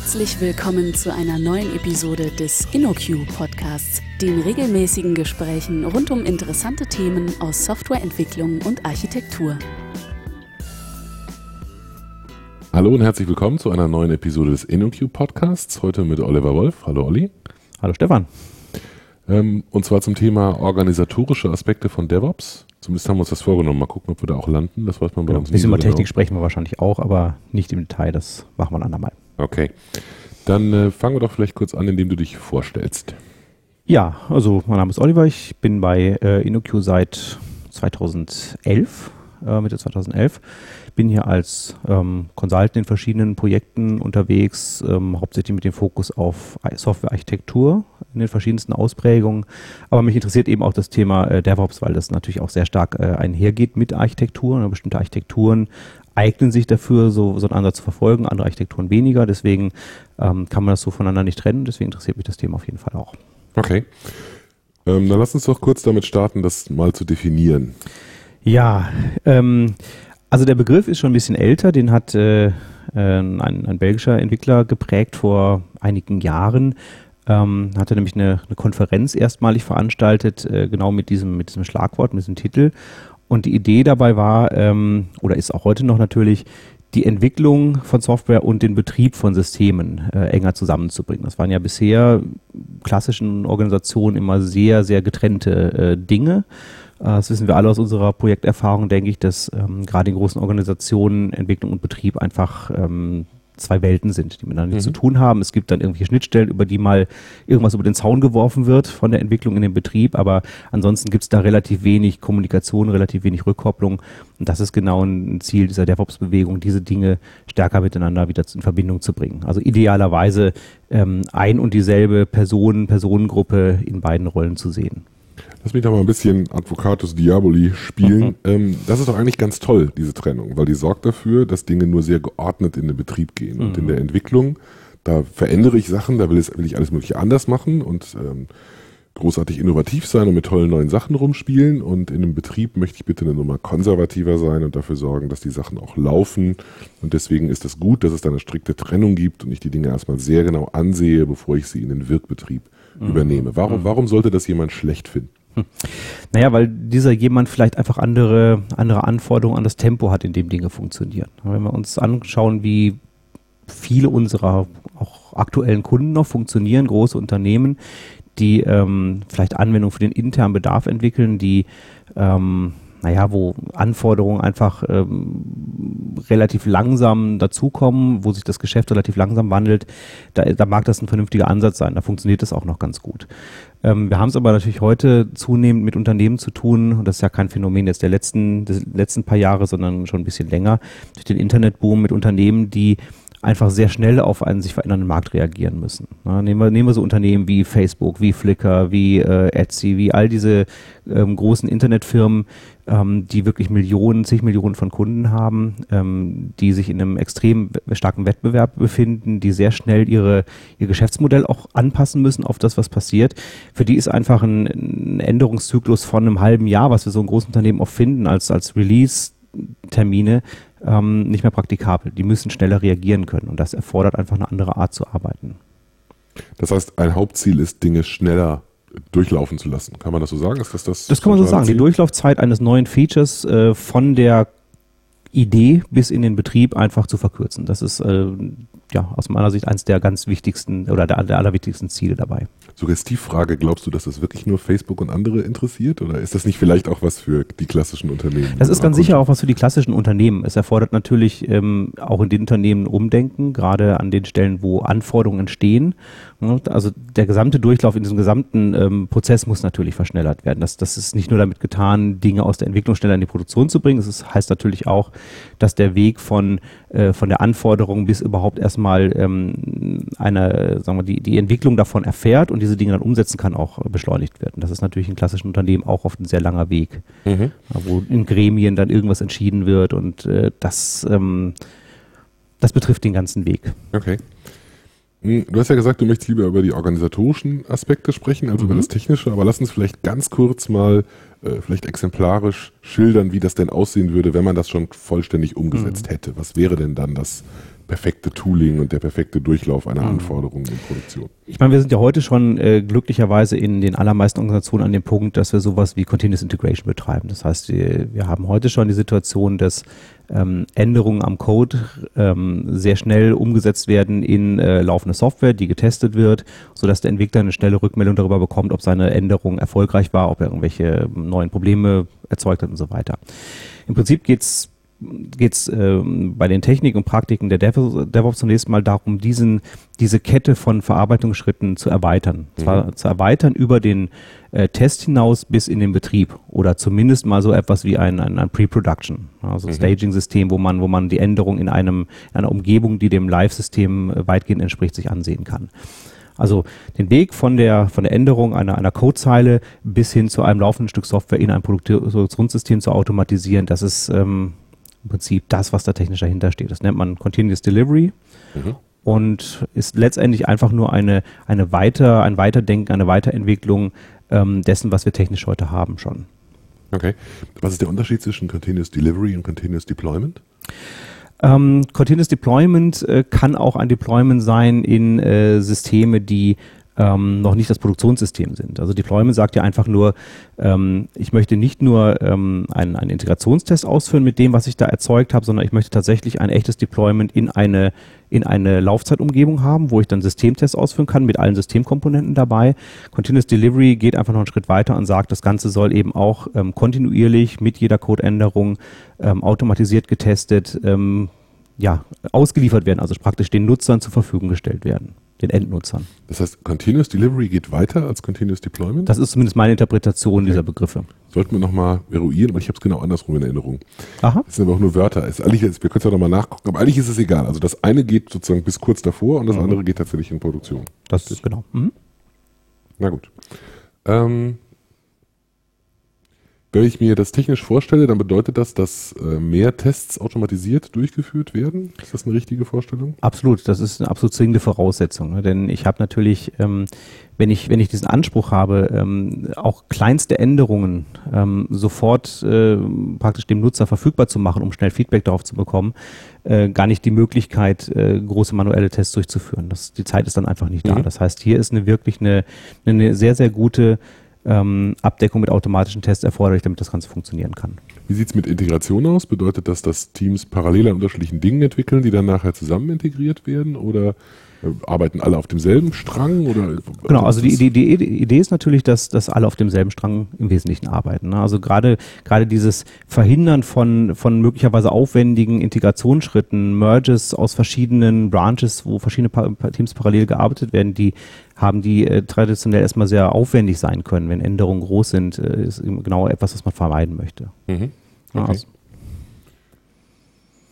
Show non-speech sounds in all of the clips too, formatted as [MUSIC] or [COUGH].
Herzlich willkommen zu einer neuen Episode des InnoQ Podcasts, den regelmäßigen Gesprächen rund um interessante Themen aus Softwareentwicklung und Architektur. Hallo und herzlich willkommen zu einer neuen Episode des InnoQ Podcasts. Heute mit Oliver Wolf. Hallo Olli. Hallo Stefan. Ähm, und zwar zum Thema organisatorische Aspekte von DevOps. Zumindest haben wir uns das vorgenommen. Mal gucken, ob wir da auch landen. Das weiß man bei genau. uns Ein bisschen nie über so Technik genau. sprechen wir wahrscheinlich auch, aber nicht im Detail. Das machen wir ein andermal. Okay. Dann äh, fangen wir doch vielleicht kurz an, indem du dich vorstellst. Ja, also mein Name ist Oliver. Ich bin bei äh, InnoQ seit 2011, äh, Mitte 2011. Bin hier als ähm, Consultant in verschiedenen Projekten unterwegs, ähm, hauptsächlich mit dem Fokus auf Softwarearchitektur in den verschiedensten Ausprägungen. Aber mich interessiert eben auch das Thema äh, DevOps, weil das natürlich auch sehr stark äh, einhergeht mit Architektur. Ne? Bestimmte Architekturen eignen sich dafür, so, so einen Ansatz zu verfolgen, andere Architekturen weniger. Deswegen ähm, kann man das so voneinander nicht trennen. Deswegen interessiert mich das Thema auf jeden Fall auch. Okay. Ähm, dann lass uns doch kurz damit starten, das mal zu definieren. Ja, ähm, also der Begriff ist schon ein bisschen älter, den hat äh, äh, ein, ein belgischer Entwickler geprägt vor einigen Jahren. Ähm, hatte nämlich eine, eine Konferenz erstmalig veranstaltet, äh, genau mit diesem, mit diesem Schlagwort, mit diesem Titel. Und die Idee dabei war, ähm, oder ist auch heute noch natürlich, die Entwicklung von Software und den Betrieb von Systemen äh, enger zusammenzubringen. Das waren ja bisher klassischen Organisationen immer sehr, sehr getrennte äh, Dinge. Äh, Das wissen wir alle aus unserer Projekterfahrung, denke ich, dass ähm, gerade in großen Organisationen Entwicklung und Betrieb einfach ähm, zwei Welten sind, die miteinander nichts Mhm. zu tun haben. Es gibt dann irgendwelche Schnittstellen, über die mal irgendwas über den Zaun geworfen wird von der Entwicklung in den Betrieb, aber ansonsten gibt es da relativ wenig Kommunikation, relativ wenig Rückkopplung. Und das ist genau ein Ziel dieser DevOps-Bewegung, diese Dinge stärker miteinander wieder in Verbindung zu bringen. Also idealerweise ähm, ein und dieselbe Person, Personengruppe in beiden Rollen zu sehen. Lass mich doch mal ein bisschen Advocatus Diaboli spielen. Ähm, das ist doch eigentlich ganz toll, diese Trennung, weil die sorgt dafür, dass Dinge nur sehr geordnet in den Betrieb gehen. Und in der Entwicklung, da verändere ich Sachen, da will ich alles Mögliche anders machen und ähm, großartig innovativ sein und mit tollen neuen Sachen rumspielen. Und in einem Betrieb möchte ich bitte eine Nummer konservativer sein und dafür sorgen, dass die Sachen auch laufen. Und deswegen ist es gut, dass es da eine strikte Trennung gibt und ich die Dinge erstmal sehr genau ansehe, bevor ich sie in den Wirkbetrieb übernehme. Warum, warum sollte das jemand schlecht finden? Naja, weil dieser jemand vielleicht einfach andere, andere Anforderungen an das Tempo hat, in dem Dinge funktionieren. Wenn wir uns anschauen, wie viele unserer auch aktuellen Kunden noch funktionieren, große Unternehmen, die ähm, vielleicht Anwendungen für den internen Bedarf entwickeln, die ähm, naja, wo Anforderungen einfach ähm, relativ langsam dazukommen, wo sich das Geschäft relativ langsam wandelt, da, da mag das ein vernünftiger Ansatz sein, da funktioniert das auch noch ganz gut. Ähm, wir haben es aber natürlich heute zunehmend mit Unternehmen zu tun, und das ist ja kein Phänomen jetzt der letzten, des letzten paar Jahre, sondern schon ein bisschen länger, durch den Internetboom mit Unternehmen, die einfach sehr schnell auf einen sich verändernden Markt reagieren müssen. Na, nehmen, wir, nehmen wir so Unternehmen wie Facebook, wie Flickr, wie äh, Etsy, wie all diese ähm, großen Internetfirmen, ähm, die wirklich Millionen, zig Millionen von Kunden haben, ähm, die sich in einem extrem starken Wettbewerb befinden, die sehr schnell ihre, ihr Geschäftsmodell auch anpassen müssen auf das, was passiert. Für die ist einfach ein, ein Änderungszyklus von einem halben Jahr, was wir so in großen Unternehmen auch finden, als, als Release-Termine, ähm, nicht mehr praktikabel. Die müssen schneller reagieren können und das erfordert einfach eine andere Art zu arbeiten. Das heißt, ein Hauptziel ist, Dinge schneller durchlaufen zu lassen. Kann man das so sagen? Ist das das? Das kann man so sagen. Die Ziel? Durchlaufzeit eines neuen Features äh, von der Idee bis in den Betrieb einfach zu verkürzen. Das ist äh, ja aus meiner Sicht eines der ganz wichtigsten oder der, der allerwichtigsten Ziele dabei. Suggestivfrage, glaubst du, dass das wirklich nur Facebook und andere interessiert? Oder ist das nicht vielleicht auch was für die klassischen Unternehmen? Das ist ganz Kunden? sicher auch was für die klassischen Unternehmen. Es erfordert natürlich ähm, auch in den Unternehmen Umdenken, gerade an den Stellen, wo Anforderungen entstehen. Ne, Also der gesamte Durchlauf in diesem gesamten ähm, Prozess muss natürlich verschnellert werden. Das, das ist nicht nur damit getan, Dinge aus der Entwicklung schneller in die Produktion zu bringen. Es ist, heißt natürlich auch, dass der Weg von, äh, von der Anforderung bis überhaupt erstmal ähm, eine, sagen wir, die, die Entwicklung davon erfährt und diese Dinge dann umsetzen kann, auch äh, beschleunigt wird. Und das ist natürlich in klassischen Unternehmen auch oft ein sehr langer Weg Mhm. ja, wo in Gremien dann irgendwas entschieden wird und äh, das, ähm, das betrifft den ganzen Weg. Okay. Hm, Du hast ja gesagt, du möchtest lieber über die organisatorischen Aspekte sprechen, als über Mhm. das Technische, aber lass uns vielleicht ganz kurz mal, äh, vielleicht exemplarisch schildern, wie das denn aussehen würde, wenn man das schon vollständig umgesetzt Mhm. hätte. Was wäre denn dann das perfekte Tooling und der perfekte Durchlauf einer mhm. Anforderung in Produktion. Ich meine, wir sind ja heute schon äh, glücklicherweise in den allermeisten Organisationen an dem Punkt, dass wir sowas wie Continuous Integration betreiben. Das heißt, wir, wir haben heute schon die Situation, dass ähm, Änderungen am Code ähm, sehr schnell umgesetzt werden in äh, laufende Software, die getestet wird, sodass der Entwickler eine schnelle Rückmeldung darüber bekommt, ob seine Änderung erfolgreich war, ob er irgendwelche neuen Probleme erzeugt hat und so weiter. Im Prinzip geht's geht es äh, bei den Techniken und Praktiken der DevOps zunächst mal darum, diesen, diese Kette von Verarbeitungsschritten zu erweitern. Mhm. Zwar zu erweitern über den äh, Test hinaus bis in den Betrieb oder zumindest mal so etwas wie ein, ein, ein Pre-Production, also mhm. Staging-System, wo man, wo man die Änderung in einem, in einer Umgebung, die dem Live-System äh, weitgehend entspricht, sich ansehen kann. Also den Weg von der, von der Änderung einer, einer Codezeile bis hin zu einem laufenden Stück Software in ein Produktionssystem zu automatisieren, das ist ähm, im Prinzip das, was da technisch dahinter steht. Das nennt man Continuous Delivery. Mhm. Und ist letztendlich einfach nur eine, eine weiter, ein Weiterdenken, eine Weiterentwicklung ähm, dessen, was wir technisch heute haben schon. Okay. Was ist der Unterschied zwischen Continuous Delivery und Continuous Deployment? Ähm, Continuous Deployment äh, kann auch ein Deployment sein in äh, Systeme, die ähm, noch nicht das Produktionssystem sind. Also Deployment sagt ja einfach nur, ähm, ich möchte nicht nur ähm, einen, einen Integrationstest ausführen mit dem, was ich da erzeugt habe, sondern ich möchte tatsächlich ein echtes Deployment in eine, in eine Laufzeitumgebung haben, wo ich dann Systemtests ausführen kann mit allen Systemkomponenten dabei. Continuous Delivery geht einfach noch einen Schritt weiter und sagt, das Ganze soll eben auch ähm, kontinuierlich mit jeder Codeänderung ähm, automatisiert getestet ähm, ja, ausgeliefert werden, also praktisch den Nutzern zur Verfügung gestellt werden den Endnutzern. Das heißt, Continuous Delivery geht weiter als Continuous Deployment? Das ist zumindest meine Interpretation okay. dieser Begriffe. Sollten wir nochmal eruieren, aber ich habe es genau andersrum in Erinnerung. Aha. Das sind aber auch nur Wörter. Ist eigentlich, wir können es ja nochmal nachgucken, aber eigentlich ist es egal. Also das eine geht sozusagen bis kurz davor und das mhm. andere geht tatsächlich in Produktion. Das ist genau. Mhm. Na gut. Ähm, wenn ich mir das technisch vorstelle, dann bedeutet das, dass äh, mehr Tests automatisiert durchgeführt werden. Ist das eine richtige Vorstellung? Absolut, das ist eine absolut zwingende Voraussetzung. Ne? Denn ich habe natürlich, ähm, wenn ich wenn ich diesen Anspruch habe, ähm, auch kleinste Änderungen ähm, sofort äh, praktisch dem Nutzer verfügbar zu machen, um schnell Feedback darauf zu bekommen, äh, gar nicht die Möglichkeit, äh, große manuelle Tests durchzuführen. Das, die Zeit ist dann einfach nicht mhm. da. Das heißt, hier ist eine wirklich eine, eine sehr sehr gute ähm, Abdeckung mit automatischen Tests erforderlich, damit das Ganze funktionieren kann. Wie sieht es mit Integration aus? Bedeutet das, dass Teams parallel an unterschiedlichen Dingen entwickeln, die dann nachher zusammen integriert werden? Oder arbeiten alle auf demselben Strang? Oder genau, also die, die, die, Idee ist natürlich, dass, dass alle auf demselben Strang im Wesentlichen arbeiten. Ne? Also gerade gerade dieses Verhindern von, von möglicherweise aufwendigen Integrationsschritten, Merges aus verschiedenen Branches, wo verschiedene Teams parallel gearbeitet werden, die haben die äh, traditionell erstmal sehr aufwendig sein können. Wenn Änderungen groß sind, äh, ist genau etwas, was man vermeiden möchte. Mhm. Okay. Also,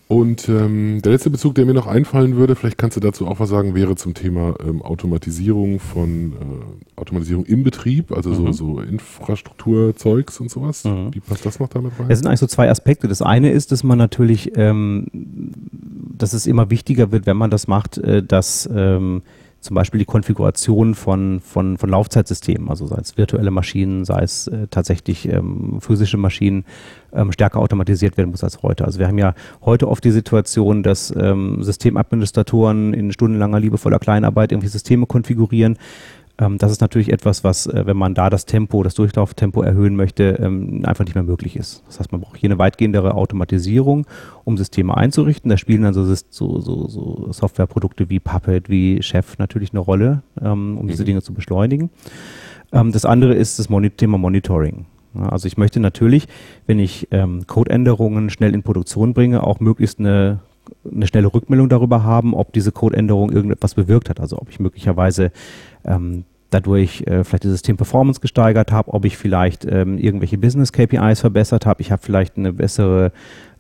und ähm, der letzte Bezug, der mir noch einfallen würde, vielleicht kannst du dazu auch was sagen, wäre zum Thema ähm, Automatisierung von äh, Automatisierung im Betrieb, also mhm. so, so Infrastrukturzeugs und sowas. Mhm. Wie passt das noch damit rein? Es sind eigentlich so zwei Aspekte. Das eine ist, dass man natürlich, ähm, dass es immer wichtiger wird, wenn man das macht, äh, dass ähm, zum Beispiel die Konfiguration von, von, von Laufzeitsystemen, also sei es virtuelle Maschinen, sei es äh, tatsächlich ähm, physische Maschinen, ähm, stärker automatisiert werden muss als heute. Also wir haben ja heute oft die Situation, dass ähm, Systemadministratoren in stundenlanger liebevoller Kleinarbeit irgendwie Systeme konfigurieren, ähm, das ist natürlich etwas, was, äh, wenn man da das Tempo, das Durchlauftempo erhöhen möchte, ähm, einfach nicht mehr möglich ist. Das heißt, man braucht hier eine weitgehendere Automatisierung, um Systeme einzurichten. Da spielen dann so, so, so, so Softwareprodukte wie Puppet, wie Chef natürlich eine Rolle, ähm, um mhm. diese Dinge zu beschleunigen. Ähm, das andere ist das Mon Thema Monitoring. Also ich möchte natürlich, wenn ich ähm, Codeänderungen schnell in Produktion bringe, auch möglichst eine eine schnelle Rückmeldung darüber haben, ob diese Codeänderung irgendetwas bewirkt hat. Also ob ich möglicherweise ähm, dadurch äh, vielleicht die System-Performance gesteigert habe, ob ich vielleicht ähm, irgendwelche Business-KPIs verbessert habe, ich habe vielleicht eine bessere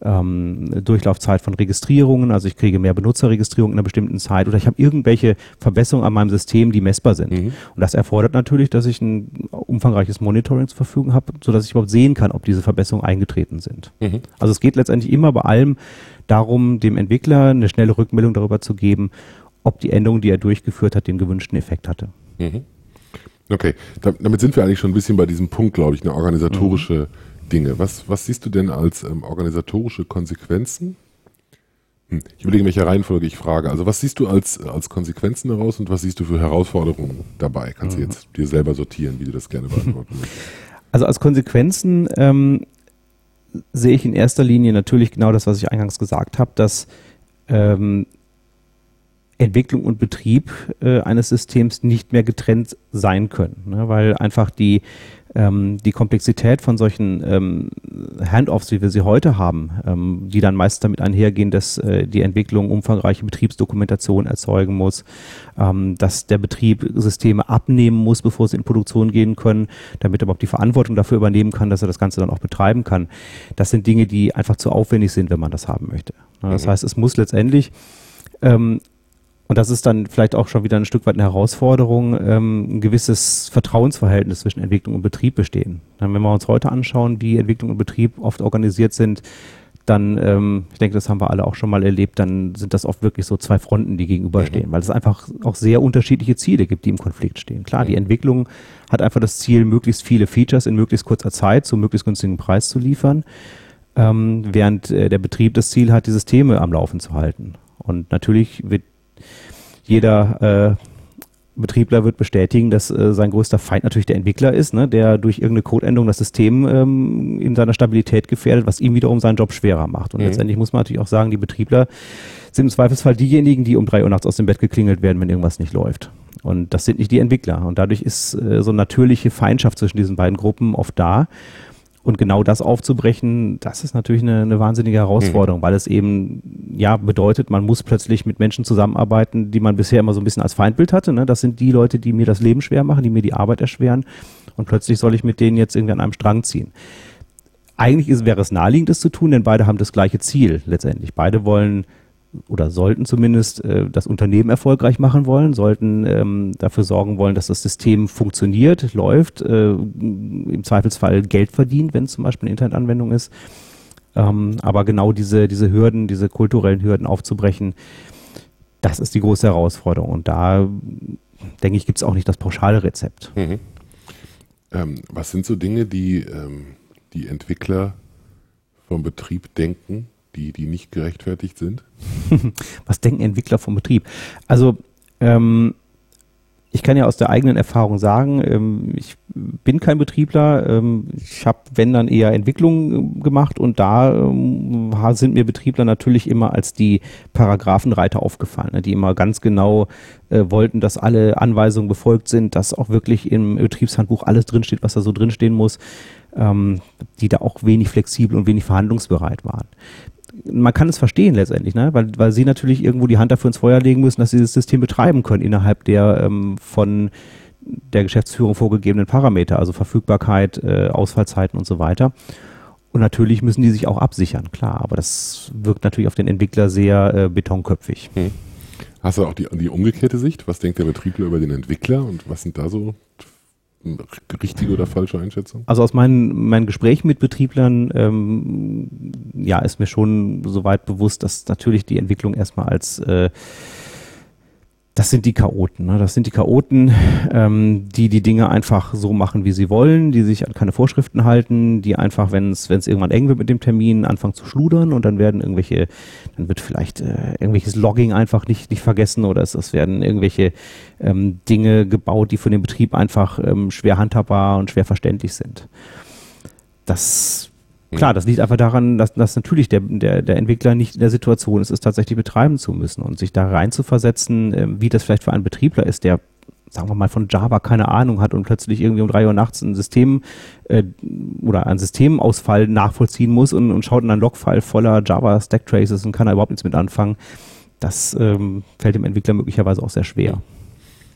ähm, Durchlaufzeit von Registrierungen, also ich kriege mehr Benutzerregistrierungen in einer bestimmten Zeit oder ich habe irgendwelche Verbesserungen an meinem System, die messbar sind. Mhm. Und das erfordert natürlich, dass ich ein umfangreiches Monitoring zur Verfügung habe, sodass ich überhaupt sehen kann, ob diese Verbesserungen eingetreten sind. Mhm. Also es geht letztendlich immer bei allem darum, dem Entwickler eine schnelle Rückmeldung darüber zu geben, ob die Änderung, die er durchgeführt hat, den gewünschten Effekt hatte. Mhm. Okay, damit sind wir eigentlich schon ein bisschen bei diesem Punkt, glaube ich, eine organisatorische mhm. Dinge. Was, was siehst du denn als ähm, organisatorische Konsequenzen Hm. Ich überlege, in welcher Reihenfolge ich frage. Also was siehst du als, als Konsequenzen daraus und was siehst du für Herausforderungen dabei? Kannst mhm. du jetzt dir selber sortieren, wie du das gerne beantworten [LAUGHS] möchtest? Also als Konsequenzen ähm, sehe ich in erster Linie natürlich genau das, was ich eingangs gesagt habe, dass ähm, Entwicklung und Betrieb äh, eines Systems nicht mehr getrennt sein können, ne? weil einfach die ähm, die Komplexität von solchen ähm, Handoffs, wie wir sie heute haben, ähm, die dann meist damit einhergehen, dass äh, die Entwicklung umfangreiche Betriebsdokumentation erzeugen muss, ähm, dass der Betrieb Systeme abnehmen muss, bevor sie in Produktion gehen können, damit er überhaupt die Verantwortung dafür übernehmen kann, dass er das Ganze dann auch betreiben kann. Das sind Dinge, die einfach zu aufwendig sind, wenn man das haben möchte. Das mhm. heißt, es muss letztendlich ähm, und das ist dann vielleicht auch schon wieder ein Stück weit eine Herausforderung, ähm, ein gewisses Vertrauensverhältnis zwischen Entwicklung und Betrieb bestehen. Dann, wenn wir uns heute anschauen, wie Entwicklung und Betrieb oft organisiert sind, dann, ähm, ich denke, das haben wir alle auch schon mal erlebt, dann sind das oft wirklich so zwei Fronten, die gegenüberstehen, mhm. weil es einfach auch sehr unterschiedliche Ziele gibt, die im Konflikt stehen. Klar, mhm. die Entwicklung hat einfach das Ziel, möglichst viele Features in möglichst kurzer Zeit zu möglichst günstigen Preis zu liefern, ähm, während äh, der Betrieb das Ziel hat, die Systeme am Laufen zu halten. Und natürlich wird jeder äh, Betriebler wird bestätigen, dass äh, sein größter Feind natürlich der Entwickler ist, ne, der durch irgendeine Codeänderung das System ähm, in seiner Stabilität gefährdet, was ihm wiederum seinen Job schwerer macht. Und mhm. letztendlich muss man natürlich auch sagen, die Betriebler sind im Zweifelsfall diejenigen, die um drei Uhr nachts aus dem Bett geklingelt werden, wenn irgendwas nicht läuft. Und das sind nicht die Entwickler. Und dadurch ist äh, so eine natürliche Feindschaft zwischen diesen beiden Gruppen oft da. Und genau das aufzubrechen, das ist natürlich eine, eine wahnsinnige Herausforderung, mhm. weil es eben ja bedeutet, man muss plötzlich mit Menschen zusammenarbeiten, die man bisher immer so ein bisschen als Feindbild hatte. Ne? Das sind die Leute, die mir das Leben schwer machen, die mir die Arbeit erschweren. Und plötzlich soll ich mit denen jetzt irgendwie an einem Strang ziehen. Eigentlich ist, wäre es naheliegend, das zu tun, denn beide haben das gleiche Ziel letztendlich. Beide wollen oder sollten zumindest äh, das Unternehmen erfolgreich machen wollen, sollten ähm, dafür sorgen wollen, dass das System funktioniert, läuft, äh, im Zweifelsfall Geld verdient, wenn es zum Beispiel eine Internetanwendung ist. Ähm, aber genau diese, diese Hürden, diese kulturellen Hürden aufzubrechen, das ist die große Herausforderung. Und da, denke ich, gibt es auch nicht das pauschale Rezept. Mhm. Ähm, was sind so Dinge, die ähm, die Entwickler vom Betrieb denken, die, die nicht gerechtfertigt sind? [LAUGHS] Was denken Entwickler vom Betrieb? Also, ähm, ich kann ja aus der eigenen Erfahrung sagen, ähm, ich bin kein Betriebler. Ähm, ich habe, wenn dann eher Entwicklung äh, gemacht und da ähm, sind mir Betriebler natürlich immer als die Paragraphenreiter aufgefallen, ne, die immer ganz genau äh, wollten, dass alle Anweisungen befolgt sind, dass auch wirklich im Betriebshandbuch alles drinsteht, was da so drinstehen muss, ähm, die da auch wenig flexibel und wenig verhandlungsbereit waren man kann es verstehen letztendlich, ne? weil, weil sie natürlich irgendwo die Hand dafür ins Feuer legen müssen, dass sie das System betreiben können innerhalb der ähm, von der Geschäftsführung vorgegebenen Parameter, also Verfügbarkeit, äh, Ausfallzeiten und so weiter. Und natürlich müssen die sich auch absichern, klar, aber das wirkt natürlich auf den Entwickler sehr äh, betonköpfig. Hm. Hast du auch die, die umgekehrte Sicht? Was denkt der Betriebler über den Entwickler und was sind da so richtige oder falsche Einschätzung? Also aus meinen, meinen Gesprächen mit Betrieblern, ähm, ja, ist mir schon soweit bewusst, dass natürlich die Entwicklung erstmal als äh, das sind die Chaoten. Ne? Das sind die Chaoten, ähm, die die Dinge einfach so machen, wie sie wollen, die sich an keine Vorschriften halten, die einfach, wenn es irgendwann eng wird mit dem Termin, anfangen zu schludern und dann werden irgendwelche, dann wird vielleicht äh, irgendwelches Logging einfach nicht nicht vergessen oder es, es werden irgendwelche ähm, Dinge gebaut, die für den Betrieb einfach ähm, schwer handhabbar und schwer verständlich sind. Das Klar, das liegt einfach daran, dass, dass natürlich der, der, der Entwickler nicht in der Situation ist, es tatsächlich betreiben zu müssen und sich da rein zu versetzen, äh, wie das vielleicht für einen Betriebler ist, der sagen wir mal, von Java keine Ahnung hat und plötzlich irgendwie um drei Uhr nachts ein System äh, oder einen Systemausfall nachvollziehen muss und, und schaut in einen Logfile voller Java Stack Traces und kann da überhaupt nichts mit anfangen. Das ähm, fällt dem Entwickler möglicherweise auch sehr schwer.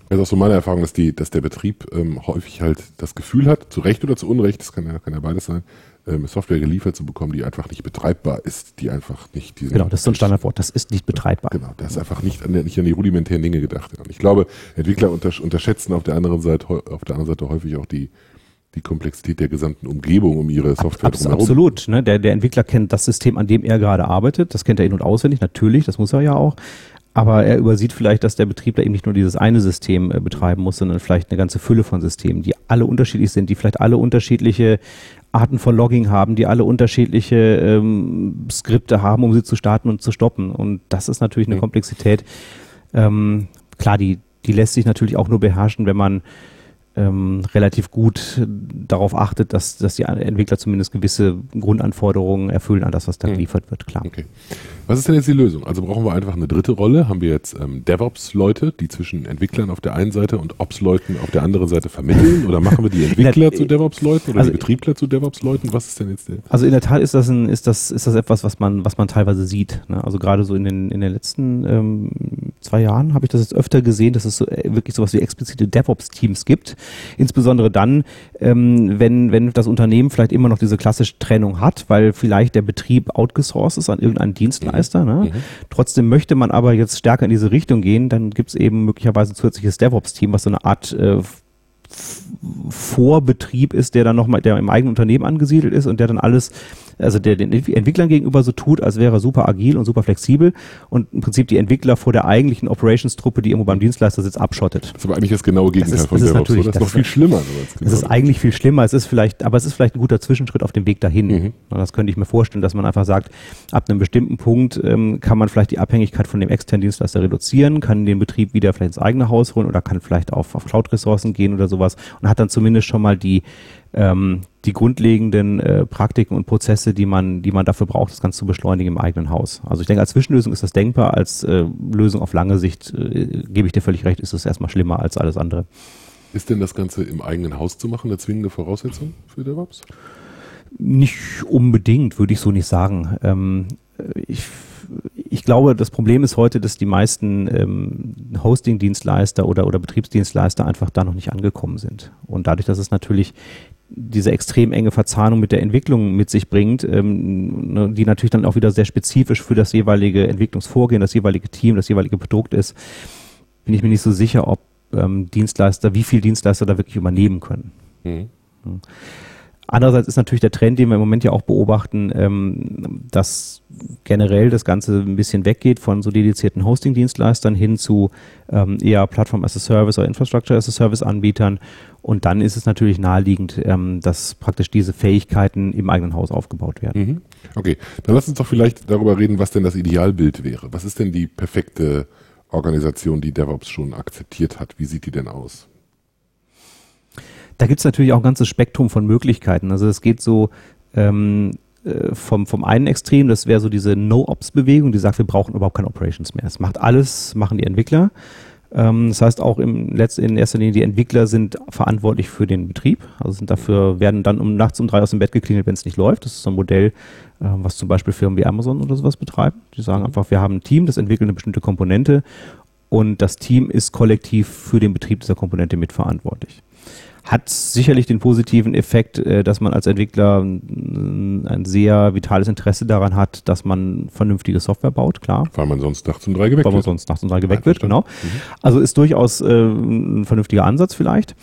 Das ist auch so meine Erfahrung, dass, die, dass der Betrieb ähm, häufig halt das Gefühl hat, zu Recht oder zu Unrecht, das kann ja, kann ja beides sein, ähm, Software geliefert zu bekommen, die einfach nicht betreibbar ist, die einfach nicht diesen. Genau, das ist so ein Standardwort, das ist nicht betreibbar. Genau, das ist einfach nicht an, nicht an die rudimentären Dinge gedacht. Und ich glaube, Entwickler unterschätzen auf der anderen Seite, auf der anderen Seite häufig auch die, die Komplexität der gesamten Umgebung um ihre Software Abs drumherum. Absolut. Ne? Der, der Entwickler kennt das System, an dem er gerade arbeitet. Das kennt er in- und auswendig, natürlich, das muss er ja auch. Aber er übersieht vielleicht, dass der Betriebler eben nicht nur dieses eine System äh, betreiben muss, sondern vielleicht eine ganze Fülle von Systemen, die alle unterschiedlich sind, die vielleicht alle unterschiedliche Arten von Logging haben, die alle unterschiedliche ähm, Skripte haben, um sie zu starten und zu stoppen. Und das ist natürlich eine mhm. Komplexität. Ähm, klar, die, die lässt sich natürlich auch nur beherrschen, wenn man ähm, relativ gut darauf achtet, dass, dass die Entwickler zumindest gewisse Grundanforderungen erfüllen an das, was da hm. geliefert wird, klar. Okay. Was ist denn jetzt die Lösung? Also brauchen wir einfach eine dritte Rolle? Haben wir jetzt ähm, DevOps-Leute, die zwischen Entwicklern auf der einen Seite und Ops-Leuten auf der anderen Seite vermitteln? Oder machen wir die [LAUGHS] Entwickler zu DevOps-Leuten oder also, die Betriebler zu DevOps-Leuten? Was ist denn jetzt der? Also in der Tat ist das, ein, ist das, ist das etwas, was man, was man teilweise sieht. Ne? Also gerade so in den, in den letzten ähm, zwei Jahren habe ich das jetzt öfter gesehen, dass es so, äh, wirklich sowas wie explizite DevOps-Teams gibt. Insbesondere dann, ähm, wenn, wenn das Unternehmen vielleicht immer noch diese klassische Trennung hat, weil vielleicht der Betrieb outgesourced ist an irgendeinen Dienstleister Dienstleister. Ne? Mhm. Trotzdem möchte man aber jetzt stärker in diese Richtung gehen, dann gibt es eben möglicherweise ein zusätzliches DevOps-Team, was so eine Art äh, Vorbetrieb ist, der dann nochmal, der im eigenen Unternehmen angesiedelt ist und der dann alles also der den Entwicklern gegenüber so tut, als wäre er super agil und super flexibel und im Prinzip die Entwickler vor der eigentlichen Operations-Truppe, die irgendwo beim Dienstleister sitzt, abschottet. Das ist aber eigentlich das genaue Gegenteil das ist, von das DevOps, Das ist noch viel schlimmer. Es ist eigentlich viel schlimmer. Es ist vielleicht, aber es ist vielleicht ein guter Zwischenschritt auf dem Weg dahin. Mhm. Das könnte ich mir vorstellen, dass man einfach sagt, ab einem bestimmten Punkt ähm, kann man vielleicht die Abhängigkeit von dem externen Dienstleister reduzieren, kann den Betrieb wieder vielleicht ins eigene Haus holen oder kann vielleicht auf, auf Cloud-Ressourcen gehen oder sowas und hat dann zumindest schon mal die ähm, die grundlegenden äh, Praktiken und Prozesse, die man, die man dafür braucht, das Ganze zu beschleunigen im eigenen Haus. Also ich denke, als Zwischenlösung ist das denkbar, als äh, Lösung auf lange Sicht, äh, gebe ich dir völlig recht, ist es erstmal schlimmer als alles andere. Ist denn das Ganze im eigenen Haus zu machen eine zwingende Voraussetzung für DevOps? Nicht unbedingt, würde ich so nicht sagen. Ähm, ich ich glaube, das Problem ist heute, dass die meisten ähm, Hosting-Dienstleister oder, oder Betriebsdienstleister einfach da noch nicht angekommen sind. Und dadurch, dass es natürlich diese extrem enge Verzahnung mit der Entwicklung mit sich bringt, ähm, ne, die natürlich dann auch wieder sehr spezifisch für das jeweilige Entwicklungsvorgehen, das jeweilige Team, das jeweilige Produkt ist, bin ich mir nicht so sicher, ob ähm, Dienstleister, wie viel Dienstleister da wirklich übernehmen können. Mhm. Andererseits ist natürlich der Trend, den wir im Moment ja auch beobachten, ähm, dass generell das Ganze ein bisschen weggeht von so dedizierten Hosting-Dienstleistern hin zu ähm, eher Plattform as a Service oder Infrastructure as a Service Anbietern. Und dann ist es natürlich naheliegend, ähm, dass praktisch diese Fähigkeiten im eigenen Haus aufgebaut werden. Mhm. Okay, dann lass uns doch vielleicht darüber reden, was denn das Idealbild wäre. Was ist denn die perfekte Organisation, die DevOps schon akzeptiert hat? Wie sieht die denn aus? Da gibt es natürlich auch ein ganzes Spektrum von Möglichkeiten. Also es geht so ähm, äh, vom, vom einen Extrem, das wäre so diese No-Ops-Bewegung, die sagt, wir brauchen überhaupt keine Operations mehr. Es macht alles, machen die Entwickler. Ähm, das heißt auch im letzten, in erster Linie, die Entwickler sind verantwortlich für den Betrieb. Also sind dafür, werden dann um nachts um drei aus dem Bett geklingelt, wenn es nicht läuft. Das ist so ein Modell, äh, was zum Beispiel Firmen wie Amazon oder sowas betreiben. Die sagen einfach, wir haben ein Team, das entwickelt eine bestimmte Komponente und das Team ist kollektiv für den Betrieb dieser Komponente mitverantwortlich hat sicherlich den positiven Effekt, äh, dass man als Entwickler ein sehr vitales Interesse daran hat, dass man vernünftige Software baut, klar. Weil man sonst nachts um drei geweckt wird. Weil man sonst nachts um drei geweckt wird, genau. Mhm. Also ist durchaus äh, ein vernünftiger Ansatz vielleicht,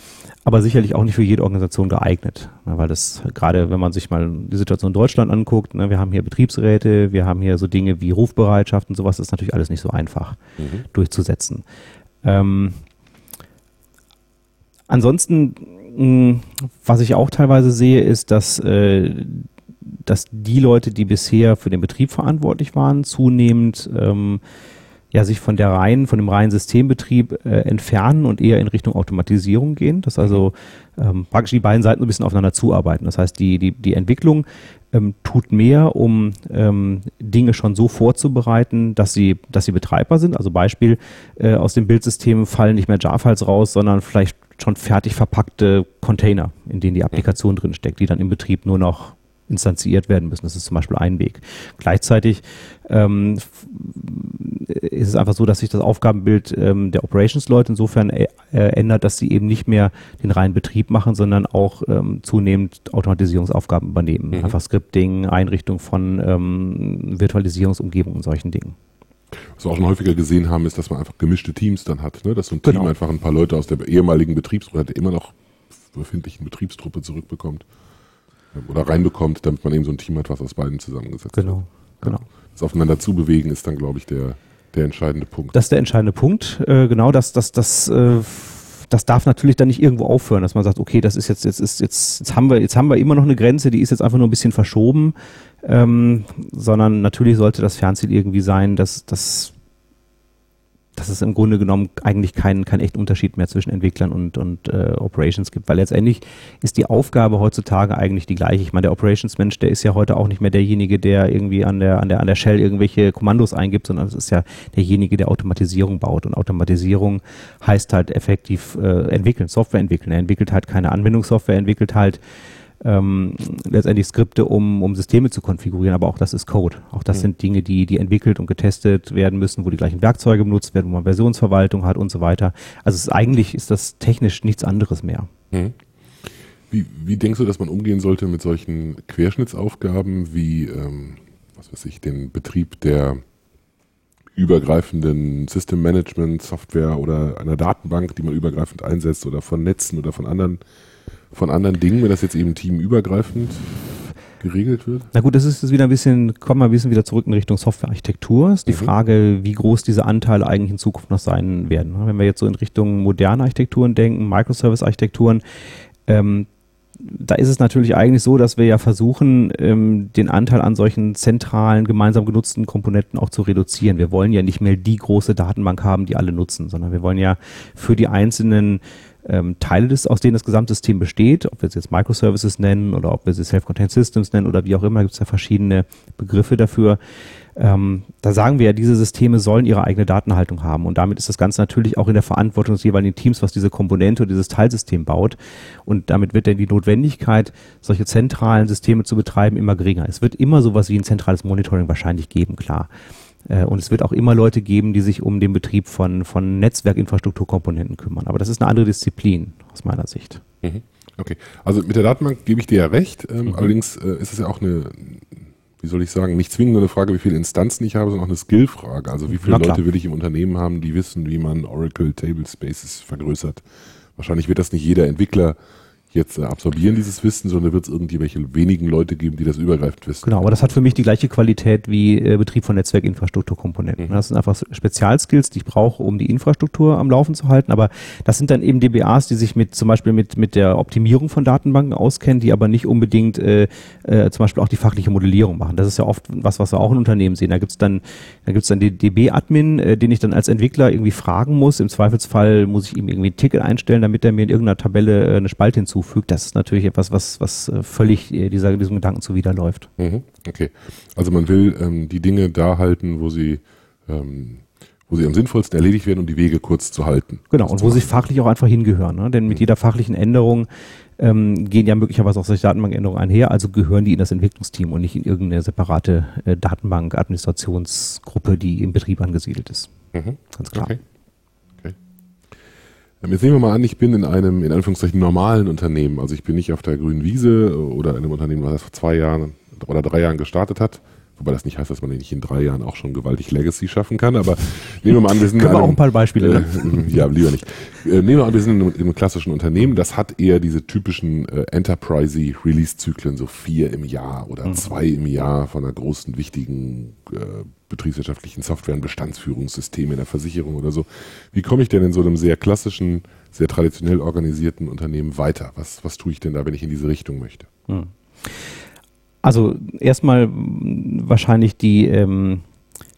aber sicherlich auch nicht für jede Organisation geeignet. weil das gerade, wenn man sich mal die Situation in Deutschland anguckt, ne, wir haben hier Betriebsräte, wir haben hier so Dinge wie Rufbereitschaft und sowas, ist natürlich alles nicht so einfach mhm. durchzusetzen. Ähm, Ansonsten, mh, was ich auch teilweise sehe, ist, dass, äh, dass die Leute, die bisher für den Betrieb verantwortlich waren, zunehmend ähm, ja, sich von der reinen, von dem reinen Systembetrieb äh, entfernen und eher in Richtung Automatisierung gehen, dass also ähm, praktisch die beiden Seiten so ein bisschen aufeinander zuarbeiten. Das heißt, die, die, die Entwicklung ähm, tut mehr, um ähm, Dinge schon so vorzubereiten, dass sie, dass sie betreibbar sind. Also Beispiel, äh, aus dem Bildsystem fallen nicht mehr JAR-Files raus, sondern vielleicht schon fertig verpackte Container, in denen die Applikation drin steckt, die dann im Betrieb nur noch instanziert werden müssen. Das ist zum Beispiel ein Weg. Gleichzeitig ähm, ist es einfach so, dass sich das Aufgabenbild ähm, der Operations-Leute insofern äh, ändert, dass sie eben nicht mehr den reinen Betrieb machen, sondern auch ähm, zunehmend Automatisierungsaufgaben übernehmen. Mhm. Einfach Scripting, Einrichtung von ähm, Virtualisierungsumgebungen und solchen Dingen. Was wir auch schon häufiger gesehen haben, ist, dass man einfach gemischte Teams dann hat. Ne? Dass so ein genau. Team einfach ein paar Leute aus der ehemaligen Betriebstruppe, der immer noch befindlichen Betriebstruppe zurückbekommt oder reinbekommt, damit man eben so ein Team hat, was aus beiden zusammengesetzt genau. Genau. Das Aufeinander zubewegen ist dann, glaube ich, der, der entscheidende Punkt. Das ist der entscheidende Punkt. Äh, genau, das, das, das, äh, das darf natürlich dann nicht irgendwo aufhören, dass man sagt, okay, das ist jetzt, jetzt ist, jetzt, jetzt haben wir, jetzt haben wir immer noch eine Grenze, die ist jetzt einfach nur ein bisschen verschoben, ähm, sondern natürlich sollte das Fernziel irgendwie sein, dass, dass dass es im Grunde genommen eigentlich keinen kein echten Unterschied mehr zwischen Entwicklern und, und äh, Operations gibt, weil letztendlich ist die Aufgabe heutzutage eigentlich die gleiche. Ich meine, der Operations-Mensch, der ist ja heute auch nicht mehr derjenige, der irgendwie an der, an der, an der Shell irgendwelche Kommandos eingibt, sondern es ist ja derjenige, der Automatisierung baut. Und Automatisierung heißt halt effektiv äh, entwickeln, Software entwickeln. Er entwickelt halt keine Anwendungssoftware, entwickelt halt ähm, letztendlich Skripte, um, um Systeme zu konfigurieren, aber auch das ist Code. Auch das mhm. sind Dinge, die, die entwickelt und getestet werden müssen, wo die gleichen Werkzeuge benutzt werden, wo man Versionsverwaltung hat und so weiter. Also ist, eigentlich ist das technisch nichts anderes mehr. Mhm. Wie, wie denkst du, dass man umgehen sollte mit solchen Querschnittsaufgaben wie, ähm, was weiß ich, den Betrieb der übergreifenden System Management Software oder einer Datenbank, die man übergreifend einsetzt oder von Netzen oder von anderen von anderen Dingen, wenn das jetzt eben teamübergreifend geregelt wird? Na gut, das ist jetzt wieder ein bisschen, kommen wir ein bisschen wieder zurück in Richtung Softwarearchitektur. Ist die mhm. Frage, wie groß diese Anteile eigentlich in Zukunft noch sein werden. Wenn wir jetzt so in Richtung moderne Architekturen denken, Microservice-Architekturen, ähm, da ist es natürlich eigentlich so, dass wir ja versuchen, ähm, den Anteil an solchen zentralen, gemeinsam genutzten Komponenten auch zu reduzieren. Wir wollen ja nicht mehr die große Datenbank haben, die alle nutzen, sondern wir wollen ja für die einzelnen ähm, Teile des, aus denen das Gesamtsystem besteht, ob wir es jetzt Microservices nennen oder ob wir sie Self-Contained Systems nennen oder wie auch immer, gibt es ja verschiedene Begriffe dafür. Ähm, da sagen wir ja, diese Systeme sollen ihre eigene Datenhaltung haben und damit ist das Ganze natürlich auch in der Verantwortung des jeweiligen Teams, was diese Komponente oder dieses Teilsystem baut und damit wird dann die Notwendigkeit, solche zentralen Systeme zu betreiben, immer geringer. Es wird immer sowas wie ein zentrales Monitoring wahrscheinlich geben, klar. Äh, und es wird auch immer Leute geben, die sich um den Betrieb von, von Netzwerkinfrastrukturkomponenten kümmern. Aber das ist eine andere Disziplin aus meiner Sicht. Mhm. Okay, also mit der Datenbank gebe ich dir ja recht. Ähm, mhm. Allerdings äh, ist es ja auch eine, wie soll ich sagen, nicht zwingend eine Frage, wie viele Instanzen ich habe, sondern auch eine Skillfrage. Also wie viele Leute will ich im Unternehmen haben, die wissen, wie man Oracle Table Spaces vergrößert. Wahrscheinlich wird das nicht jeder Entwickler jetzt äh, absorbieren, dieses Wissen, sondern wird es irgendwelche wenigen Leute geben, die das übergreifend wissen. Genau, aber das hat für mich die gleiche Qualität wie äh, Betrieb von Netzwerkinfrastrukturkomponenten. Mhm. Das sind einfach Spezialskills, die ich brauche, um die Infrastruktur am Laufen zu halten. Aber das sind dann eben DBAs, die sich mit zum Beispiel mit, mit der Optimierung von Datenbanken auskennen, die aber nicht unbedingt äh, äh, zum Beispiel auch die fachliche Modellierung machen. Das ist ja oft was, was wir auch in Unternehmen sehen. Da gibt's dann, da gibt's dann den DB-Admin, äh, den ich dann als Entwickler irgendwie fragen muss. Im Zweifelsfall muss ich ihm irgendwie ein Ticket einstellen, damit er mir in irgendeiner Tabelle äh, eine Spalte hinzufügt zufügt, das ist natürlich etwas, was, was äh, völlig äh, dieser, diesem Gedanken zuwiderläuft. Mhm, okay. Also man will ähm, die Dinge da halten, wo sie ähm, wo sie am sinnvollsten erledigt werden, um die Wege kurz zu halten. Genau, und wo sie fachlich auch einfach hingehören. Ne? Denn mit mhm. jeder fachlichen Änderung ähm, gehen ja möglicherweise auch solche Datenbankänderungen einher, also gehören die in das Entwicklungsteam und nicht in irgendeine separate äh, Datenbank-Administrationsgruppe, die im Betrieb angesiedelt ist. Mhm. Ganz klar. Okay. Jetzt nehmen wir mal an, ich bin in einem, in Anführungszeichen, normalen Unternehmen. Also ich bin nicht auf der grünen Wiese oder in einem Unternehmen, was vor zwei Jahren oder drei Jahren gestartet hat. Wobei das nicht heißt, dass man nicht in drei Jahren auch schon gewaltig Legacy schaffen kann, aber [LAUGHS] nehmen wir mal an, wir sind Können wir auch ein paar Beispiele äh, [LAUGHS] Ja, lieber nicht. Äh, nehmen wir an, wir sind in einem, in einem, klassischen Unternehmen, das hat eher diese typischen äh, Enterprise-Release-Zyklen, so vier im Jahr oder mhm. zwei im Jahr von einer großen, wichtigen äh, betriebswirtschaftlichen Software- und Bestandsführungssystem in der Versicherung oder so. Wie komme ich denn in so einem sehr klassischen, sehr traditionell organisierten Unternehmen weiter? Was, was tue ich denn da, wenn ich in diese Richtung möchte? Mhm. Also erstmal wahrscheinlich die, ähm,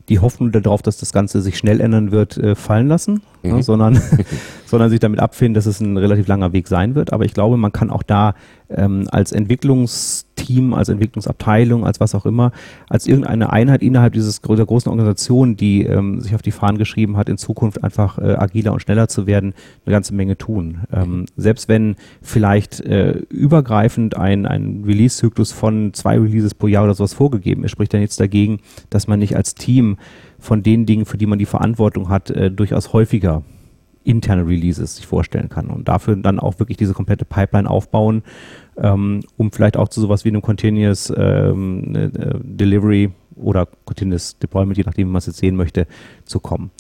die Hoffnung darauf, dass das Ganze sich schnell ändern wird, äh, fallen lassen, mhm. ne, sondern, [LAUGHS] sondern sich damit abfinden, dass es ein relativ langer Weg sein wird. Aber ich glaube, man kann auch da ähm, als Entwicklungsteam, als Entwicklungsabteilung, als was auch immer, als irgendeine Einheit innerhalb dieses der großen Organisation, die ähm, sich auf die Fahnen geschrieben hat, in Zukunft einfach äh, agiler und schneller zu werden, eine ganze Menge tun. Ähm, selbst wenn vielleicht äh, übergreifend ein, ein Release-Zyklus von zwei Releases pro Jahr oder sowas vorgegeben ist, spricht dann jetzt dagegen, dass man nicht als Team von den Dingen, für die man die Verantwortung hat, äh, durchaus häufiger interne Releases sich vorstellen kann und dafür dann auch wirklich diese komplette Pipeline aufbauen, ähm, um vielleicht auch zu sowas wie einem Continuous ähm, äh, Delivery oder Continuous Deployment, je nachdem, wie man es jetzt sehen möchte, zu kommen.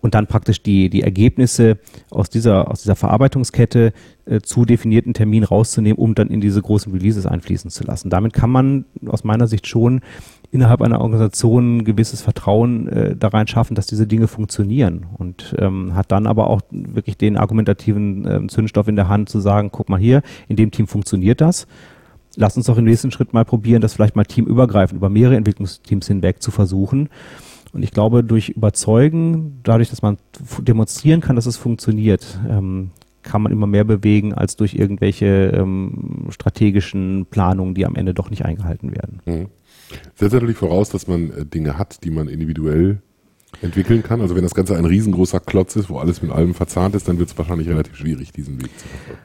Und dann praktisch die, die Ergebnisse aus dieser, aus dieser Verarbeitungskette äh, zu definierten Terminen rauszunehmen, um dann in diese großen Releases einfließen zu lassen. Damit kann man aus meiner Sicht schon innerhalb einer Organisation ein gewisses Vertrauen äh, da rein schaffen, dass diese Dinge funktionieren und ähm, hat dann aber auch wirklich den argumentativen ähm, Zündstoff in der Hand zu sagen, guck mal hier, in dem Team funktioniert das. Lass uns doch im nächsten Schritt mal probieren, das vielleicht mal teamübergreifend über mehrere Entwicklungsteams hinweg zu versuchen. Und ich glaube, durch Überzeugen, dadurch, dass man demonstrieren kann, dass es funktioniert, ähm, kann man immer mehr bewegen als durch irgendwelche ähm, strategischen Planungen, die am Ende doch nicht eingehalten werden. Mhm. Setzt natürlich voraus, dass man äh, Dinge hat, die man individuell entwickeln kann. Also wenn das Ganze ein riesengroßer Klotz ist, wo alles mit allem verzahnt ist, dann wird es wahrscheinlich relativ schwierig, diesen Weg zu verfolgen.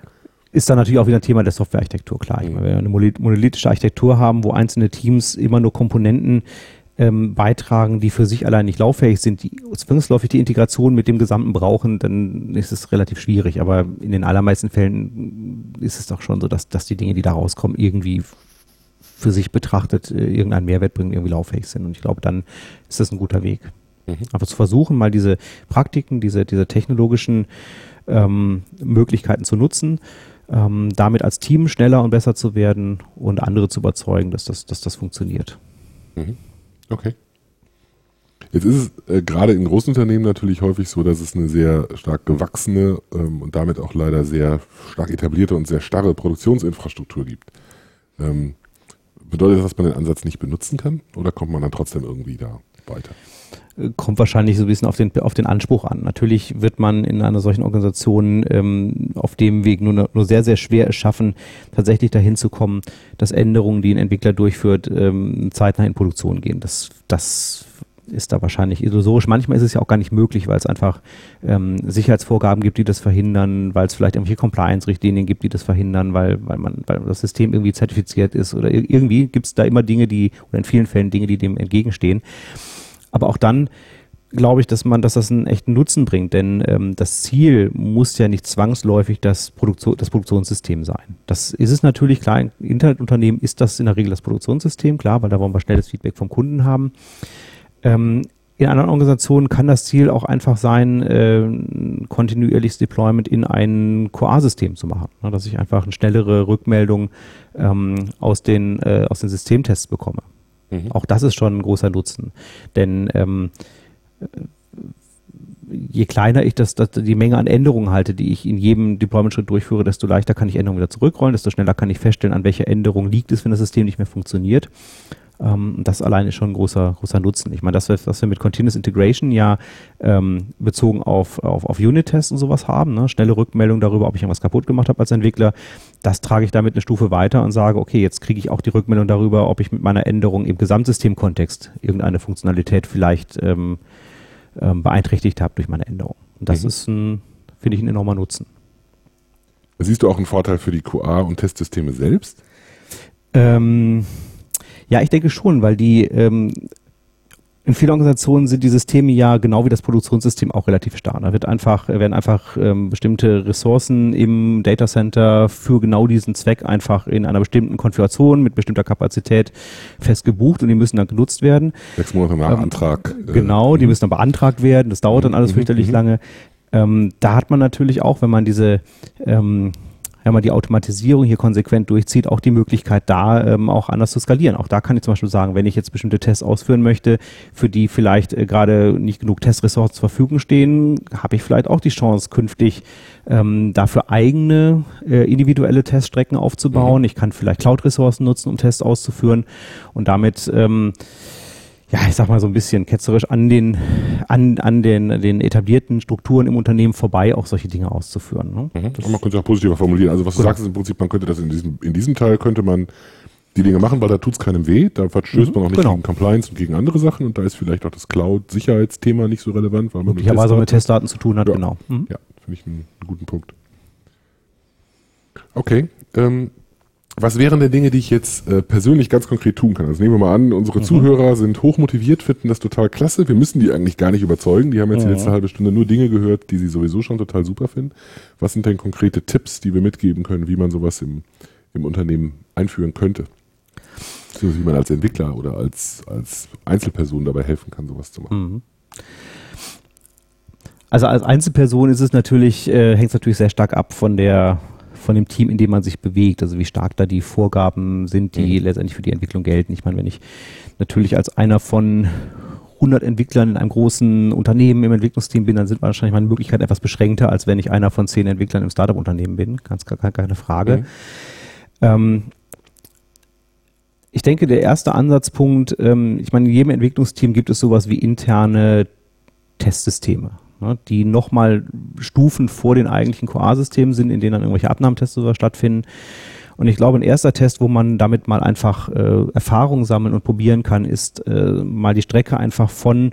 Ist dann natürlich auch wieder ein Thema der Softwarearchitektur, klar. Mhm. Meine, wenn wir eine monolithische Architektur haben, wo einzelne Teams immer nur Komponenten ähm, beitragen, die für sich allein nicht lauffähig sind, die zwangsläufig die Integration mit dem Gesamten brauchen, dann ist es relativ schwierig. Aber in den allermeisten Fällen ist es doch schon so, dass, dass die Dinge, die da rauskommen, irgendwie für sich betrachtet äh, irgendeinen Mehrwert bringen, irgendwie lauffähig sind. Und ich glaube, dann ist das ein guter Weg. Mhm. Aber zu versuchen, mal diese Praktiken, diese, diese technologischen ähm, Möglichkeiten zu nutzen, ähm, damit als Team schneller und besser zu werden und andere zu überzeugen, dass das, dass das funktioniert. Mhm. Okay. Jetzt ist es äh, gerade in großen Unternehmen natürlich häufig so, dass es eine sehr stark gewachsene ähm, und damit auch leider sehr stark etablierte und sehr starre Produktionsinfrastruktur gibt. Ähm, Bedeutet das, dass man den Ansatz nicht benutzen kann oder kommt man dann trotzdem irgendwie da weiter? Kommt wahrscheinlich so ein bisschen auf den, auf den Anspruch an. Natürlich wird man in einer solchen Organisation ähm, auf dem Weg nur, nur sehr, sehr schwer es schaffen, tatsächlich dahin zu kommen, dass Änderungen, die ein Entwickler durchführt, ähm, zeitnah in Produktion gehen. Das, das ist da wahrscheinlich illusorisch. Manchmal ist es ja auch gar nicht möglich, weil es einfach ähm, Sicherheitsvorgaben gibt, die das verhindern, weil es vielleicht irgendwelche Compliance-Richtlinien gibt, die das verhindern, weil, weil man, weil das System irgendwie zertifiziert ist oder irgendwie gibt es da immer Dinge, die, oder in vielen Fällen Dinge, die dem entgegenstehen. Aber auch dann glaube ich, dass man, dass das einen echten Nutzen bringt, denn ähm, das Ziel muss ja nicht zwangsläufig das, Produktion, das Produktionssystem sein. Das ist es natürlich, klar, in Internetunternehmen ist das in der Regel das Produktionssystem, klar, weil da wollen wir schnelles Feedback vom Kunden haben. Ähm, in anderen Organisationen kann das Ziel auch einfach sein, äh, kontinuierliches Deployment in ein QA-System zu machen, ne, dass ich einfach eine schnellere Rückmeldung ähm, aus, den, äh, aus den Systemtests bekomme. Mhm. Auch das ist schon ein großer Nutzen, denn ähm, je kleiner ich das, das, die Menge an Änderungen halte, die ich in jedem Deployment-Schritt durchführe, desto leichter kann ich Änderungen wieder zurückrollen, desto schneller kann ich feststellen, an welcher Änderung liegt es, wenn das System nicht mehr funktioniert. Ähm, das allein ist schon ein großer, großer Nutzen. Ich meine, das, was wir mit Continuous Integration ja ähm, bezogen auf, auf, auf Unit-Tests und sowas haben, ne? schnelle Rückmeldung darüber, ob ich irgendwas kaputt gemacht habe als Entwickler, das trage ich damit eine Stufe weiter und sage, okay, jetzt kriege ich auch die Rückmeldung darüber, ob ich mit meiner Änderung im Gesamtsystemkontext irgendeine Funktionalität vielleicht ähm, ähm, beeinträchtigt habe durch meine Änderung. Und das mhm. ist ein, finde ich, ein enormer Nutzen. Siehst du auch einen Vorteil für die QA und Testsysteme selbst? Ähm, ja, ich denke schon, weil die ähm, in vielen Organisationen sind die Systeme ja genau wie das Produktionssystem auch relativ starr. Da wird einfach, werden einfach ähm, bestimmte Ressourcen im Datacenter für genau diesen Zweck einfach in einer bestimmten Konfiguration mit bestimmter Kapazität fest gebucht und die müssen dann genutzt werden. Sechs Monate nach ähm, Antrag. Äh, genau, die mhm. müssen dann beantragt werden. Das dauert dann alles mhm, fürchterlich mhm. lange. Ähm, da hat man natürlich auch, wenn man diese ähm, wenn man die Automatisierung hier konsequent durchzieht, auch die Möglichkeit da ähm, auch anders zu skalieren. Auch da kann ich zum Beispiel sagen, wenn ich jetzt bestimmte Tests ausführen möchte, für die vielleicht äh, gerade nicht genug Testressourcen zur Verfügung stehen, habe ich vielleicht auch die Chance, künftig ähm, dafür eigene äh, individuelle Teststrecken aufzubauen. Mhm. Ich kann vielleicht Cloud-Ressourcen nutzen, um Tests auszuführen und damit ähm, ja, ich sag mal so ein bisschen ketzerisch an den, an, an den, den etablierten Strukturen im Unternehmen vorbei auch solche Dinge auszuführen. Ne? Mhm. Man könnte es auch positiver formulieren. Also was du genau. sagst, ist im Prinzip, man könnte das in diesem, in diesem Teil könnte man die Dinge machen, weil da tut es keinem weh, da verstößt mhm, man auch nicht genau. gegen Compliance und gegen andere Sachen und da ist vielleicht auch das Cloud-Sicherheitsthema nicht so relevant, weil man möglicherweise mit Testdaten zu tun hat, ja. genau. Mhm. Ja, finde ich einen, einen, guten Punkt. Okay, ähm, was wären denn Dinge, die ich jetzt äh, persönlich ganz konkret tun kann? Also nehmen wir mal an, unsere mhm. Zuhörer sind hochmotiviert, finden das total klasse. Wir müssen die eigentlich gar nicht überzeugen. Die haben jetzt mhm. die letzte halbe Stunde nur Dinge gehört, die sie sowieso schon total super finden. Was sind denn konkrete Tipps, die wir mitgeben können, wie man sowas im, im Unternehmen einführen könnte? Beziehungsweise wie man als Entwickler oder als, als Einzelperson dabei helfen kann, sowas zu machen. Mhm. Also als Einzelperson ist es natürlich, äh, hängt es natürlich sehr stark ab von der von dem Team, in dem man sich bewegt, also wie stark da die Vorgaben sind, die mhm. letztendlich für die Entwicklung gelten. Ich meine, wenn ich natürlich als einer von 100 Entwicklern in einem großen Unternehmen im Entwicklungsteam bin, dann sind wahrscheinlich meine Möglichkeiten etwas beschränkter, als wenn ich einer von zehn Entwicklern im Startup-Unternehmen bin. Ganz gar keine Frage. Mhm. Ähm, ich denke, der erste Ansatzpunkt, ähm, ich meine, in jedem Entwicklungsteam gibt es sowas wie interne Testsysteme, ne, die nochmal Stufen vor den eigentlichen QA-Systemen sind, in denen dann irgendwelche Abnahmetests sogar stattfinden. Und ich glaube, ein erster Test, wo man damit mal einfach äh, Erfahrungen sammeln und probieren kann, ist äh, mal die Strecke einfach von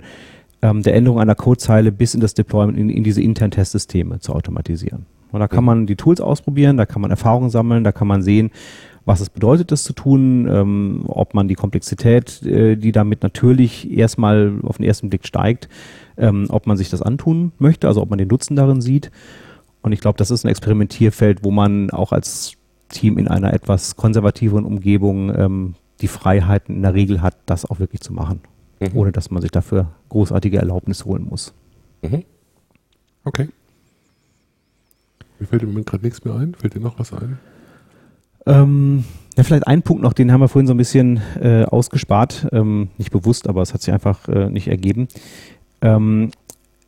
ähm, der Änderung einer Codezeile bis in das Deployment in, in diese internen Testsysteme zu automatisieren. Und da kann mhm. man die Tools ausprobieren, da kann man Erfahrungen sammeln, da kann man sehen, was es bedeutet, das zu tun, ähm, ob man die Komplexität, äh, die damit natürlich erstmal auf den ersten Blick steigt, ähm, ob man sich das antun möchte, also ob man den Nutzen darin sieht. Und ich glaube, das ist ein Experimentierfeld, wo man auch als Team in einer etwas konservativeren Umgebung ähm, die Freiheiten in der Regel hat, das auch wirklich zu machen, mhm. ohne dass man sich dafür großartige Erlaubnis holen muss. Mhm. Okay. Mir fällt im Moment gerade nichts mehr ein. Fällt dir noch was ein? Ähm, ja, vielleicht ein Punkt noch, den haben wir vorhin so ein bisschen äh, ausgespart. Ähm, nicht bewusst, aber es hat sich einfach äh, nicht ergeben. Ähm,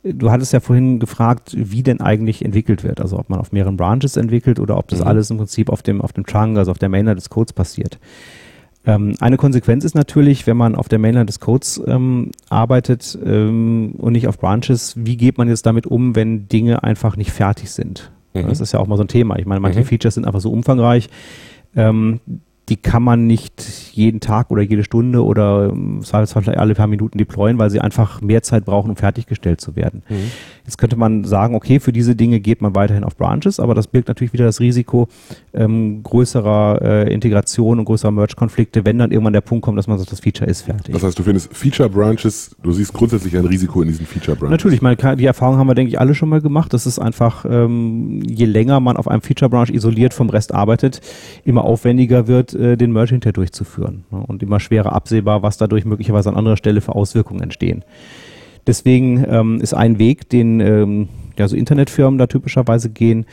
du hattest ja vorhin gefragt, wie denn eigentlich entwickelt wird. Also ob man auf mehreren Branches entwickelt oder ob das mhm. alles im Prinzip auf dem, auf dem Trunk, also auf der Mainline des Codes passiert. Ähm, eine Konsequenz ist natürlich, wenn man auf der Mainline des Codes ähm, arbeitet ähm, und nicht auf Branches, wie geht man jetzt damit um, wenn Dinge einfach nicht fertig sind? Mhm. Das ist ja auch mal so ein Thema. Ich meine, manche mhm. Features sind einfach so umfangreich. Ähm, die kann man nicht jeden Tag oder jede Stunde oder ähm, vielleicht alle paar Minuten deployen, weil sie einfach mehr Zeit brauchen, um fertiggestellt zu werden. Mhm. Jetzt könnte man sagen, okay, für diese Dinge geht man weiterhin auf Branches, aber das birgt natürlich wieder das Risiko ähm, größerer äh, Integration und größerer Merge-Konflikte, wenn dann irgendwann der Punkt kommt, dass man sagt, das Feature ist fertig. Das heißt, du findest Feature-Branches, du siehst grundsätzlich ein Risiko in diesen Feature-Branches. Natürlich, meine, die Erfahrung haben wir, denke ich, alle schon mal gemacht. Das ist einfach, ähm, je länger man auf einem Feature-Branch isoliert vom Rest arbeitet, immer aufwendiger wird, äh, den Merge hinterher durchzuführen. Ne? Und immer schwerer absehbar, was dadurch möglicherweise an anderer Stelle für Auswirkungen entstehen. Deswegen ähm, ist ein Weg, den ähm, ja, so Internetfirmen da typischerweise gehen,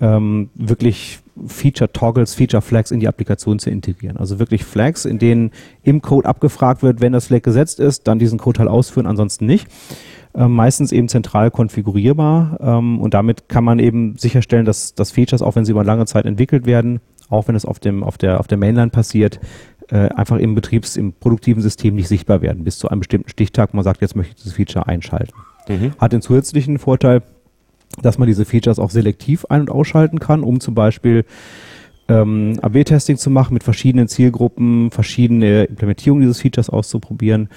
ähm, wirklich Feature-Toggles, Feature-Flags in die Applikation zu integrieren. Also wirklich Flags, in denen im Code abgefragt wird, wenn das Flag gesetzt ist, dann diesen Code halt ausführen, ansonsten nicht. Ähm, meistens eben zentral konfigurierbar ähm, und damit kann man eben sicherstellen, dass, dass Features, auch wenn sie über lange Zeit entwickelt werden, auch wenn es auf dem auf der auf der Mainline passiert, äh, einfach im Betriebs-, im produktiven System nicht sichtbar werden, bis zu einem bestimmten Stichtag, wo man sagt, jetzt möchte ich dieses Feature einschalten. Mhm. Hat den zusätzlichen Vorteil, dass man diese Features auch selektiv ein- und ausschalten kann, um zum Beispiel ähm, AB-Testing zu machen mit verschiedenen Zielgruppen, verschiedene Implementierungen dieses Features auszuprobieren.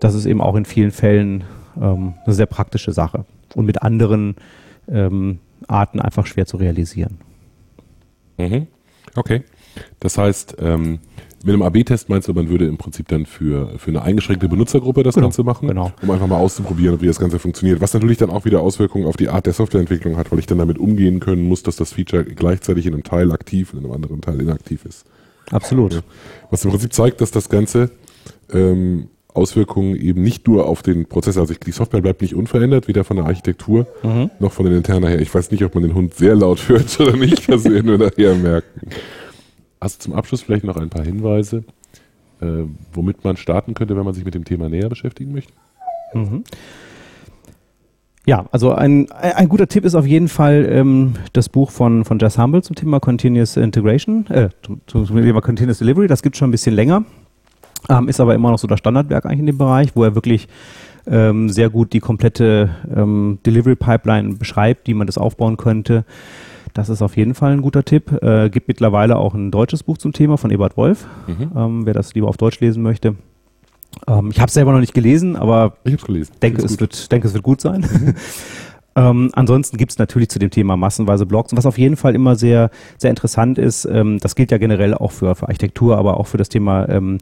Das ist eben auch in vielen Fällen ähm, eine sehr praktische Sache und mit anderen ähm, Arten einfach schwer zu realisieren. Mhm. Okay. Das heißt, ähm, mit einem AB-Test meinst du, man würde im Prinzip dann für, für eine eingeschränkte Benutzergruppe das genau, Ganze machen, genau. um einfach mal auszuprobieren, wie das Ganze funktioniert. Was natürlich dann auch wieder Auswirkungen auf die Art der Softwareentwicklung hat, weil ich dann damit umgehen können muss, dass das Feature gleichzeitig in einem Teil aktiv und in einem anderen Teil inaktiv ist. Absolut. Was im Prinzip zeigt, dass das Ganze ähm, Auswirkungen eben nicht nur auf den Prozess, also die Software bleibt nicht unverändert, weder von der Architektur mhm. noch von den internen her. Ich weiß nicht, ob man den Hund sehr laut [LAUGHS] hört oder nicht, das werden wir nachher merken. Hast du zum Abschluss vielleicht noch ein paar Hinweise, äh, womit man starten könnte, wenn man sich mit dem Thema näher beschäftigen möchte? Mhm. Ja, also ein, ein guter Tipp ist auf jeden Fall ähm, das Buch von, von Jess Humble zum Thema Continuous Integration, äh, zum, zum Thema Continuous Delivery. Das gibt es schon ein bisschen länger, ähm, ist aber immer noch so das Standardwerk eigentlich in dem Bereich, wo er wirklich ähm, sehr gut die komplette ähm, Delivery Pipeline beschreibt, wie man das aufbauen könnte. Das ist auf jeden Fall ein guter Tipp. Äh, gibt mittlerweile auch ein deutsches Buch zum Thema von Ebert Wolf, mhm. ähm, wer das lieber auf Deutsch lesen möchte. Ähm, ich habe es selber noch nicht gelesen, aber ich habe gelesen. Denke, es wird, denke, es wird gut sein. Mhm. [LAUGHS] ähm, ansonsten gibt es natürlich zu dem Thema massenweise Blogs. Was auf jeden Fall immer sehr, sehr interessant ist, ähm, das gilt ja generell auch für, für Architektur, aber auch für das Thema ähm,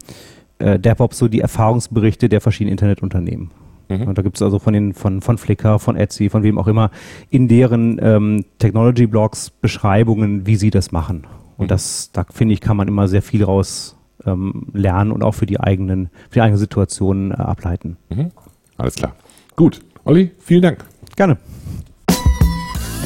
äh, DevOps, so die Erfahrungsberichte der verschiedenen Internetunternehmen. Mhm. Da gibt es also von den von von Flickr, von Etsy, von wem auch immer in deren ähm, Technology Blogs Beschreibungen, wie sie das machen. Und mhm. das, da finde ich, kann man immer sehr viel raus ähm, lernen und auch für die eigenen, für die eigene Situation äh, ableiten. Mhm. Alles klar. Gut, Olli, vielen Dank. Gerne.